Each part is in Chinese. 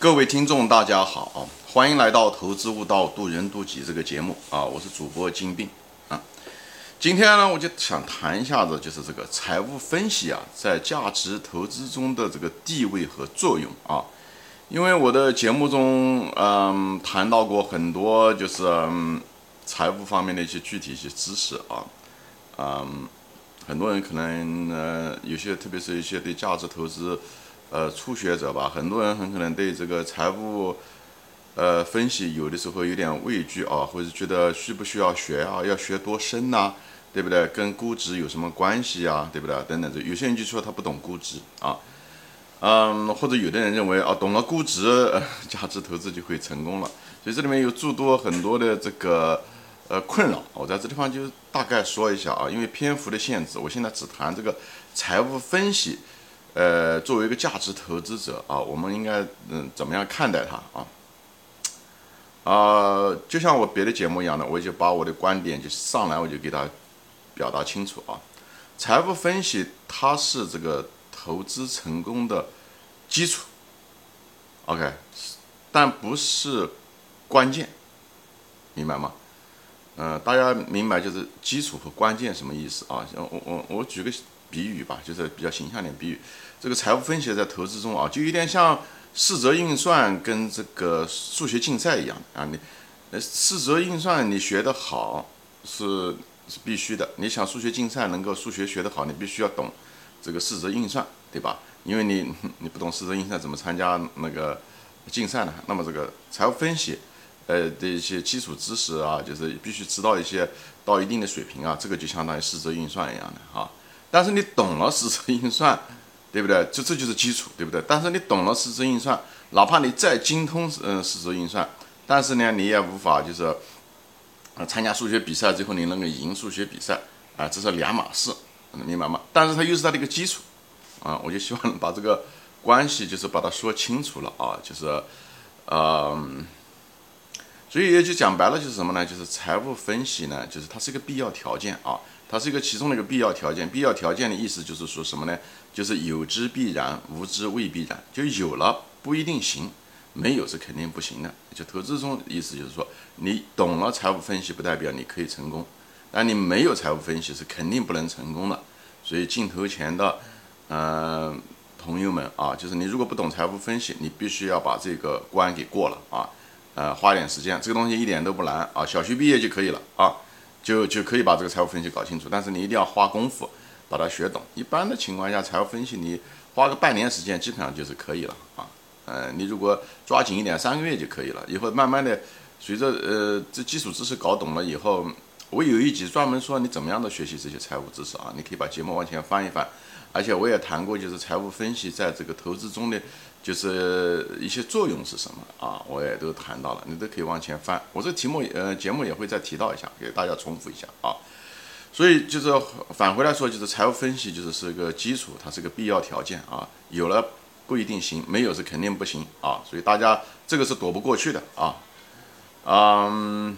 各位听众，大家好，欢迎来到《投资悟道，渡人渡己》这个节目啊，我是主播金兵啊。今天呢，我就想谈一下子，就是这个财务分析啊，在价值投资中的这个地位和作用啊。因为我的节目中，嗯，谈到过很多，就是嗯，财务方面的一些具体一些知识啊，嗯，很多人可能呃，有些特别是一些对价值投资。呃，初学者吧，很多人很可能对这个财务，呃，分析有的时候有点畏惧啊，或者觉得需不需要学啊，要学多深呐，对不对？跟估值有什么关系啊，对不对？等等，这有些人就说他不懂估值啊，嗯，或者有的人认为啊，懂了估值，价值投资就会成功了，所以这里面有诸多很多的这个呃困扰，我在这地方就大概说一下啊，因为篇幅的限制，我现在只谈这个财务分析。呃，作为一个价值投资者啊，我们应该嗯怎么样看待它啊？啊，就像我别的节目一样的，我就把我的观点就上来我就给他表达清楚啊。财务分析它是这个投资成功的基础，OK，但不是关键，明白吗？嗯，大家明白就是基础和关键什么意思啊？我我我举个。比喻吧，就是比较形象点比喻，这个财务分析在投资中啊，就有点像四则运算跟这个数学竞赛一样啊。你，呃，四则运算你学得好是是必须的。你想数学竞赛能够数学学得好，你必须要懂这个四则运算，对吧？因为你 你不懂四则运算，怎么参加那个竞赛呢？那么这个财务分析，呃的一些基础知识啊，就是必须知道一些到一定的水平啊，这个就相当于四则运算一样的啊。但是你懂了四则运算，对不对？就这就是基础，对不对？但是你懂了四则运算，哪怕你再精通嗯四则运算，但是呢，你也无法就是，呃，参加数学比赛最后你能够赢数学比赛啊，这是两码事，能明白吗？但是它又是它的一个基础，啊，我就希望把这个关系就是把它说清楚了啊，就是，嗯，所以也就讲白了就是什么呢？就是财务分析呢，就是它是一个必要条件啊。它是一个其中的一个必要条件。必要条件的意思就是说什么呢？就是有之必然，无之未必然。就有了不一定行，没有是肯定不行的。就投资中意思就是说，你懂了财务分析不代表你可以成功，但你没有财务分析是肯定不能成功的。所以镜头前的嗯朋友们啊，就是你如果不懂财务分析，你必须要把这个关给过了啊，呃，花点时间，这个东西一点都不难啊，小学毕业就可以了啊。就就可以把这个财务分析搞清楚，但是你一定要花功夫把它学懂。一般的情况下，财务分析你花个半年时间基本上就是可以了啊。呃，你如果抓紧一点，三个月就可以了。以后慢慢的，随着呃这基础知识搞懂了以后，我有一集专门说你怎么样的学习这些财务知识啊。你可以把节目往前翻一翻，而且我也谈过，就是财务分析在这个投资中的。就是一些作用是什么啊？我也都谈到了，你都可以往前翻。我这题目呃节目也会再提到一下，给大家重复一下啊。所以就是返回来说，就是财务分析就是是一个基础，它是个必要条件啊。有了不一定行，没有是肯定不行啊。所以大家这个是躲不过去的啊。嗯，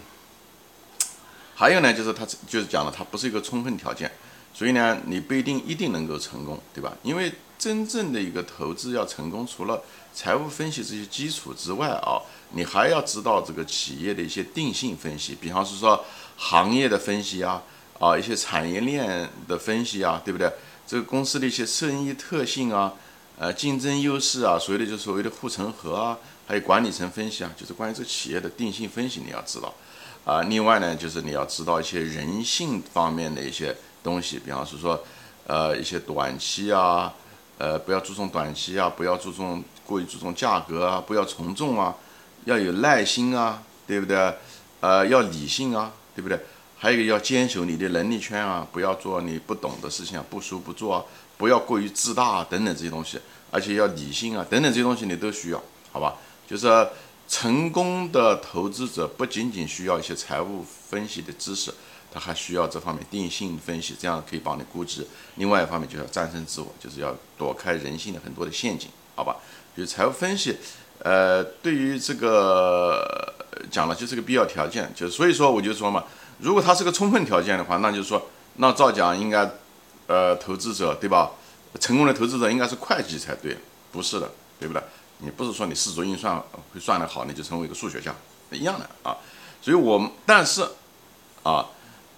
还有呢，就是它就是讲了，它不是一个充分条件，所以呢，你不一定一定能够成功，对吧？因为真正的一个投资要成功，除了财务分析这些基础之外啊，你还要知道这个企业的一些定性分析，比方是说行业的分析啊，啊一些产业链的分析啊，对不对？这个公司的一些生意特性啊，呃竞争优势啊，所谓的就所谓的护城河啊，还有管理层分析啊，就是关于这个企业的定性分析你要知道啊。另外呢，就是你要知道一些人性方面的一些东西，比方是说呃一些短期啊。呃，不要注重短期啊，不要注重过于注重价格啊，不要从众啊，要有耐心啊，对不对？呃，要理性啊，对不对？还有一个要坚守你的能力圈啊，不要做你不懂的事情啊，不说不做啊，不要过于自大啊，等等这些东西，而且要理性啊，等等这些东西你都需要，好吧？就是成功的投资者不仅仅需要一些财务分析的知识。他还需要这方面定性分析，这样可以帮你估值。另外一方面就要战胜自我，就是要躲开人性的很多的陷阱，好吧？就财务分析，呃，对于这个讲了就是个必要条件，就所以说我就说嘛，如果它是个充分条件的话，那就是说，那照讲应该，呃，投资者对吧？成功的投资者应该是会计才对，不是的，对不对？你不是说你视作运算会算得好，你就成为一个数学家一样的啊。所以我但是啊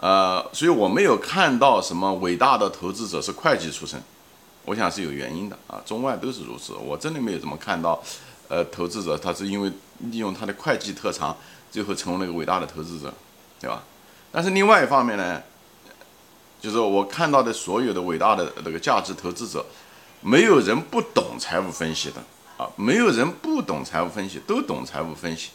呃，所以我没有看到什么伟大的投资者是会计出身，我想是有原因的啊，中外都是如此。我真的没有怎么看到，呃，投资者他是因为利用他的会计特长，最后成为了一个伟大的投资者，对吧？但是另外一方面呢，就是我看到的所有的伟大的那个价值投资者，没有人不懂财务分析的啊，没有人不懂财务分析，都懂财务分析，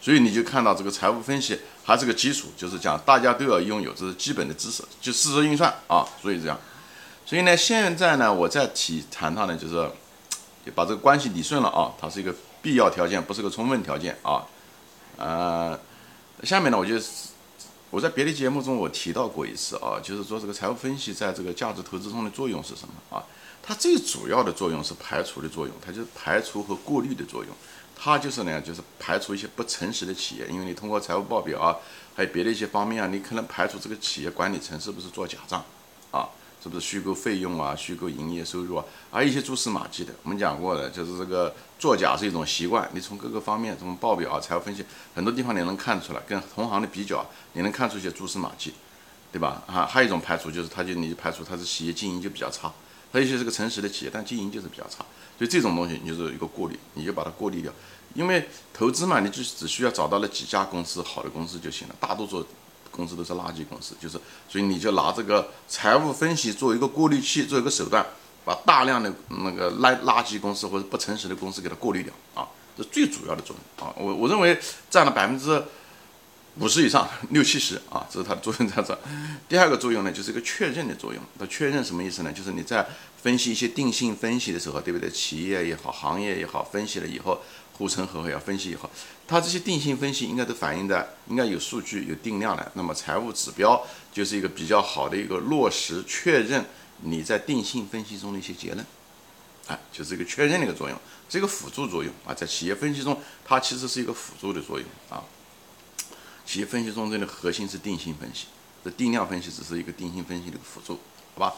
所以你就看到这个财务分析还是个基础，就是讲大家都要拥有这是基本的知识，就四则运算啊，所以这样，所以呢，现在呢，我再提谈到呢，就是就把这个关系理顺了啊，它是一个必要条件，不是个充分条件啊，呃，下面呢，我就。我在别的节目中我提到过一次啊，就是说这个财务分析在这个价值投资中的作用是什么啊？它最主要的作用是排除的作用，它就是排除和过滤的作用。它就是呢，就是排除一些不诚实的企业，因为你通过财务报表啊，还有别的一些方面啊，你可能排除这个企业管理层是不是做假账啊。是不是虚构费用啊，虚构营业收入啊，还有一些蛛丝马迹的。我们讲过的，就是这个作假是一种习惯。你从各个方面，从报表啊、财务分析很多地方你能看出来，跟同行的比较，你能看出一些蛛丝马迹，对吧？啊，还有一种排除就是，他就你排除他是企业经营就比较差，还有些是个诚实的企业，但经营就是比较差。所以这种东西你就是一个过滤，你就把它过滤掉。因为投资嘛，你就只需要找到了几家公司好的公司就行了，大多数。公司都是垃圾公司，就是，所以你就拿这个财务分析做一个过滤器，做一个手段，把大量的那个垃垃圾公司或者不诚实的公司给它过滤掉啊，这最主要的作用啊，我我认为占了百分之五十以上，六七十啊，这是它的作用在这。第二个作用呢，就是一个确认的作用。它确认什么意思呢？就是你在分析一些定性分析的时候，对不对？企业也好，行业也好，分析了以后。护城河要分析以后，它这些定性分析应该都反映的，应该有数据有定量的。那么财务指标就是一个比较好的一个落实确认你在定性分析中的一些结论，哎，就是一个确认的一个作用，这个辅助作用啊。在企业分析中，它其实是一个辅助的作用啊。企业分析中，这个核心是定性分析，这定量分析只是一个定性分析的辅助，好吧？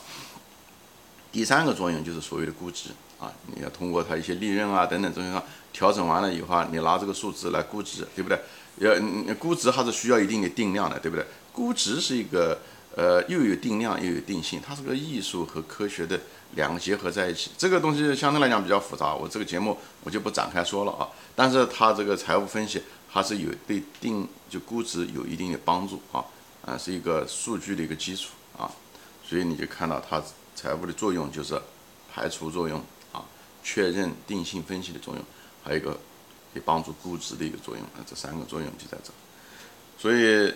第三个作用就是所谓的估值啊，你要通过它一些利润啊等等这些上调整完了以后，你拿这个数值来估值，对不对？要估值还是需要一定的定量的，对不对？估值是一个呃又有定量又有定性，它是个艺术和科学的两个结合在一起。这个东西相对来讲比较复杂，我这个节目我就不展开说了啊。但是它这个财务分析还是有对定就估值有一定的帮助啊，啊是一个数据的一个基础啊，所以你就看到它。财务的作用就是排除作用啊，确认定性分析的作用，还有一个可以帮助估值的一个作用啊，这三个作用就在这。所以，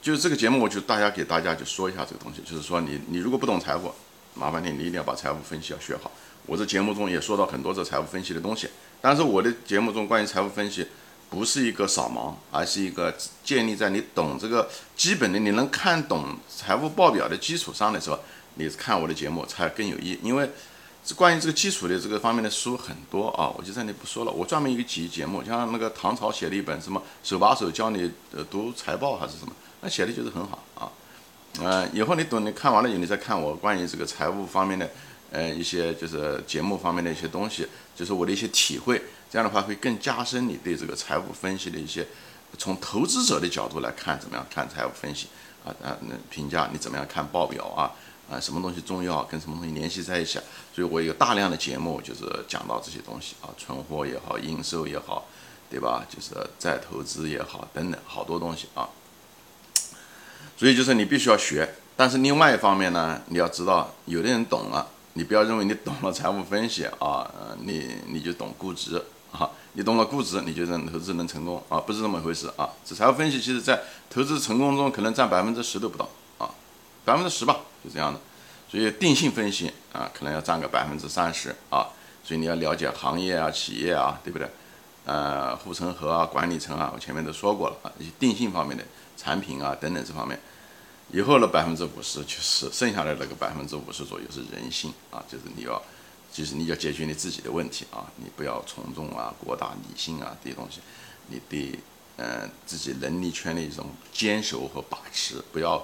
就是这个节目，我就大家给大家就说一下这个东西，就是说你你如果不懂财务，麻烦你你一定要把财务分析要学好。我这节目中也说到很多这财务分析的东西，但是我的节目中关于财务分析不是一个扫盲，而是一个建立在你懂这个基本的，你能看懂财务报表的基础上的时候。你看我的节目才更有意义，因为这关于这个基础的这个方面的书很多啊，我就在那不说了。我专门一个集节目，像那个唐朝写了一本什么手把手教你呃读财报还是什么，那写的就是很好啊。嗯，以后你等你看完了以后，你再看我关于这个财务方面的呃一些就是节目方面的一些东西，就是我的一些体会，这样的话会更加深你对这个财务分析的一些从投资者的角度来看怎么样看财务分析啊啊那评价你怎么样看报表啊。啊，什么东西重要，跟什么东西联系在一起，所以我有大量的节目就是讲到这些东西啊，存货也好，应收也好，对吧？就是再投资也好，等等好多东西啊。所以就是你必须要学，但是另外一方面呢，你要知道，有的人懂了，你不要认为你懂了财务分析啊，你你就懂估值啊，你懂了估值，你就能投资能成功啊，不是这么回事啊。这财务分析其实在投资成功中可能占百分之十都不到啊。百分之十吧，就这样的，所以定性分析啊，可能要占个百分之三十啊，所以你要了解行业啊、企业啊，对不对？呃，护城河啊、管理层啊，我前面都说过了啊，一些定性方面的产品啊等等这方面，以后的百分之五十就是剩下的那个百分之五十左右是人性啊，就是你要，就是你要解决你自己的问题啊，你不要从众啊、过大理性啊这些东西，你对呃自己能力圈的一种坚守和把持，不要。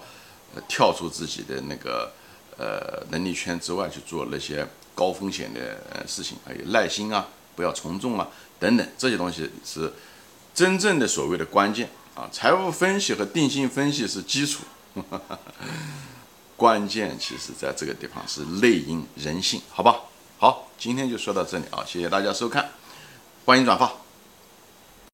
跳出自己的那个呃能力圈之外去做那些高风险的事情，还有耐心啊不要从众啊，等等这些东西是真正的所谓的关键啊。财务分析和定性分析是基础，关键其实在这个地方是内因人性，好吧？好，今天就说到这里啊，谢谢大家收看，欢迎转发。